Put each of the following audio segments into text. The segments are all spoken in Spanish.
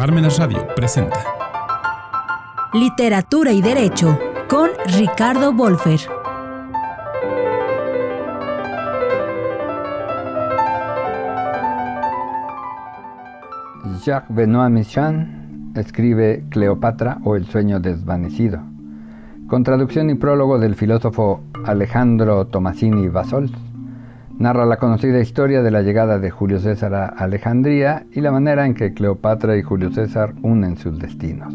Parmenas Radio presenta. Literatura y Derecho con Ricardo Wolfer. Jacques Benoît Michon escribe Cleopatra o El sueño desvanecido, con traducción y prólogo del filósofo Alejandro Tomasini Basol narra la conocida historia de la llegada de Julio César a Alejandría y la manera en que Cleopatra y Julio César unen sus destinos.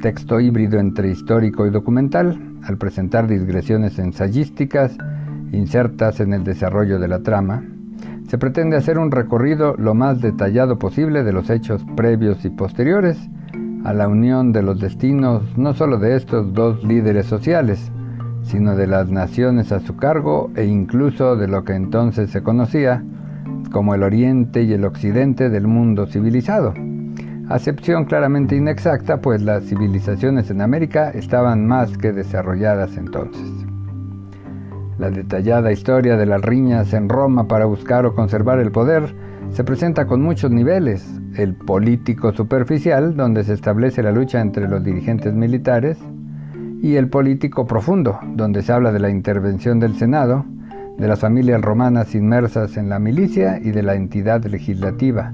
Texto híbrido entre histórico y documental, al presentar digresiones ensayísticas insertas en el desarrollo de la trama, se pretende hacer un recorrido lo más detallado posible de los hechos previos y posteriores a la unión de los destinos no solo de estos dos líderes sociales, sino de las naciones a su cargo e incluso de lo que entonces se conocía como el oriente y el occidente del mundo civilizado. Acepción claramente inexacta, pues las civilizaciones en América estaban más que desarrolladas entonces. La detallada historia de las riñas en Roma para buscar o conservar el poder se presenta con muchos niveles. El político superficial, donde se establece la lucha entre los dirigentes militares, y el político profundo, donde se habla de la intervención del Senado, de las familias romanas inmersas en la milicia y de la entidad legislativa,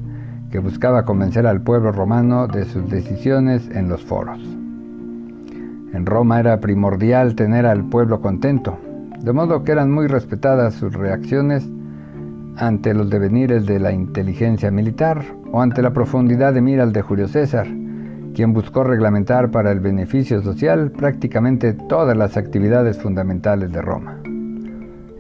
que buscaba convencer al pueblo romano de sus decisiones en los foros. En Roma era primordial tener al pueblo contento, de modo que eran muy respetadas sus reacciones ante los devenires de la inteligencia militar o ante la profundidad de miras de Julio César, quien buscó reglamentar para el beneficio social prácticamente todas las actividades fundamentales de Roma.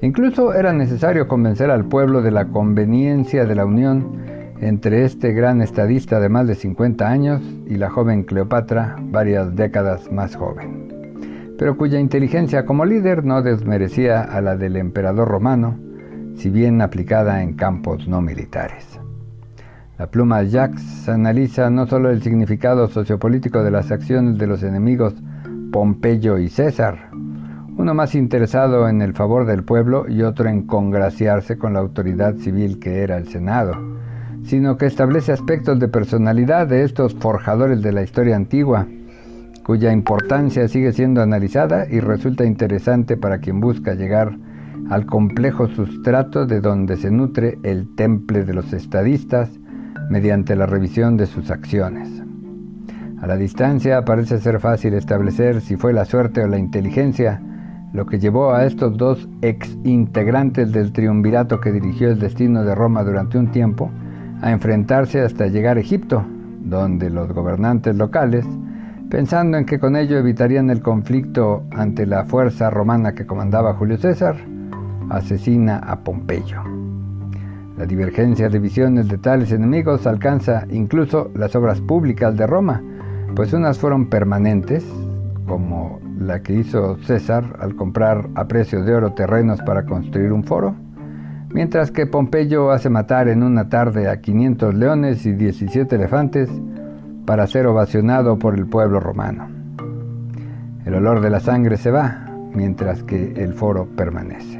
Incluso era necesario convencer al pueblo de la conveniencia de la unión entre este gran estadista de más de 50 años y la joven Cleopatra, varias décadas más joven, pero cuya inteligencia como líder no desmerecía a la del emperador romano, si bien aplicada en campos no militares. La pluma Jacques analiza no solo el significado sociopolítico de las acciones de los enemigos Pompeyo y César, uno más interesado en el favor del pueblo y otro en congraciarse con la autoridad civil que era el Senado, sino que establece aspectos de personalidad de estos forjadores de la historia antigua, cuya importancia sigue siendo analizada y resulta interesante para quien busca llegar al complejo sustrato de donde se nutre el temple de los estadistas mediante la revisión de sus acciones. A la distancia parece ser fácil establecer si fue la suerte o la inteligencia lo que llevó a estos dos ex integrantes del triunvirato que dirigió el destino de Roma durante un tiempo a enfrentarse hasta llegar a Egipto, donde los gobernantes locales, pensando en que con ello evitarían el conflicto ante la fuerza romana que comandaba Julio César, asesina a Pompeyo. La divergencia de visiones de tales enemigos alcanza incluso las obras públicas de Roma, pues unas fueron permanentes, como la que hizo César al comprar a precio de oro terrenos para construir un foro, mientras que Pompeyo hace matar en una tarde a 500 leones y 17 elefantes para ser ovacionado por el pueblo romano. El olor de la sangre se va, mientras que el foro permanece.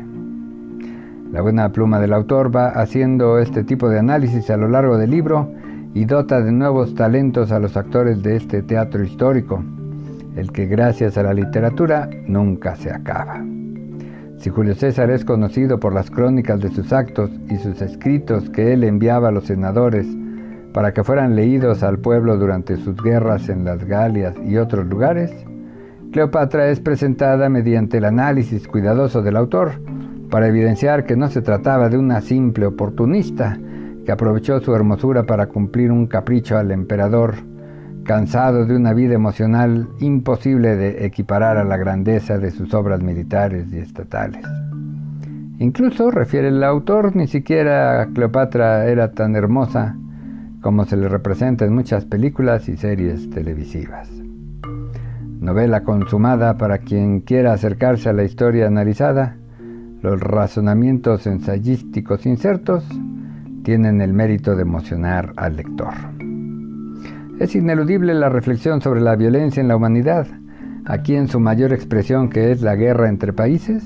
La buena pluma del autor va haciendo este tipo de análisis a lo largo del libro y dota de nuevos talentos a los actores de este teatro histórico, el que gracias a la literatura nunca se acaba. Si Julio César es conocido por las crónicas de sus actos y sus escritos que él enviaba a los senadores para que fueran leídos al pueblo durante sus guerras en las Galias y otros lugares, Cleopatra es presentada mediante el análisis cuidadoso del autor, para evidenciar que no se trataba de una simple oportunista que aprovechó su hermosura para cumplir un capricho al emperador, cansado de una vida emocional imposible de equiparar a la grandeza de sus obras militares y estatales. Incluso, refiere el autor, ni siquiera Cleopatra era tan hermosa como se le representa en muchas películas y series televisivas. Novela consumada para quien quiera acercarse a la historia analizada, los razonamientos ensayísticos insertos tienen el mérito de emocionar al lector. Es ineludible la reflexión sobre la violencia en la humanidad, aquí en su mayor expresión que es la guerra entre países,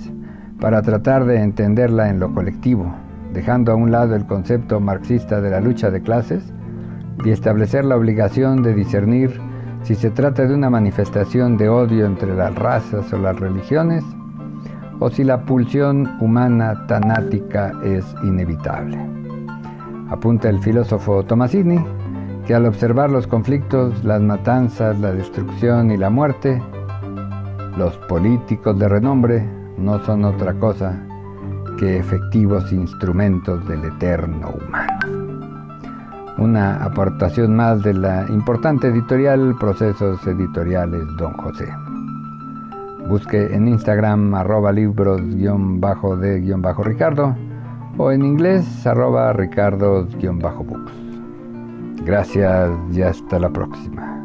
para tratar de entenderla en lo colectivo, dejando a un lado el concepto marxista de la lucha de clases, y establecer la obligación de discernir si se trata de una manifestación de odio entre las razas o las religiones, o si la pulsión humana tanática es inevitable. Apunta el filósofo Tomasini que al observar los conflictos, las matanzas, la destrucción y la muerte, los políticos de renombre no son otra cosa que efectivos instrumentos del eterno humano. Una aportación más de la importante editorial Procesos Editoriales Don José. Busque en Instagram arroba libros-de-ricardo o en inglés arroba ricardo-books. Gracias y hasta la próxima.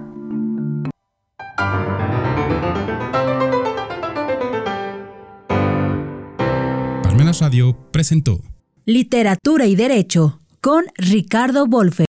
Palmenas Radio presentó Literatura y Derecho con Ricardo Wolfer.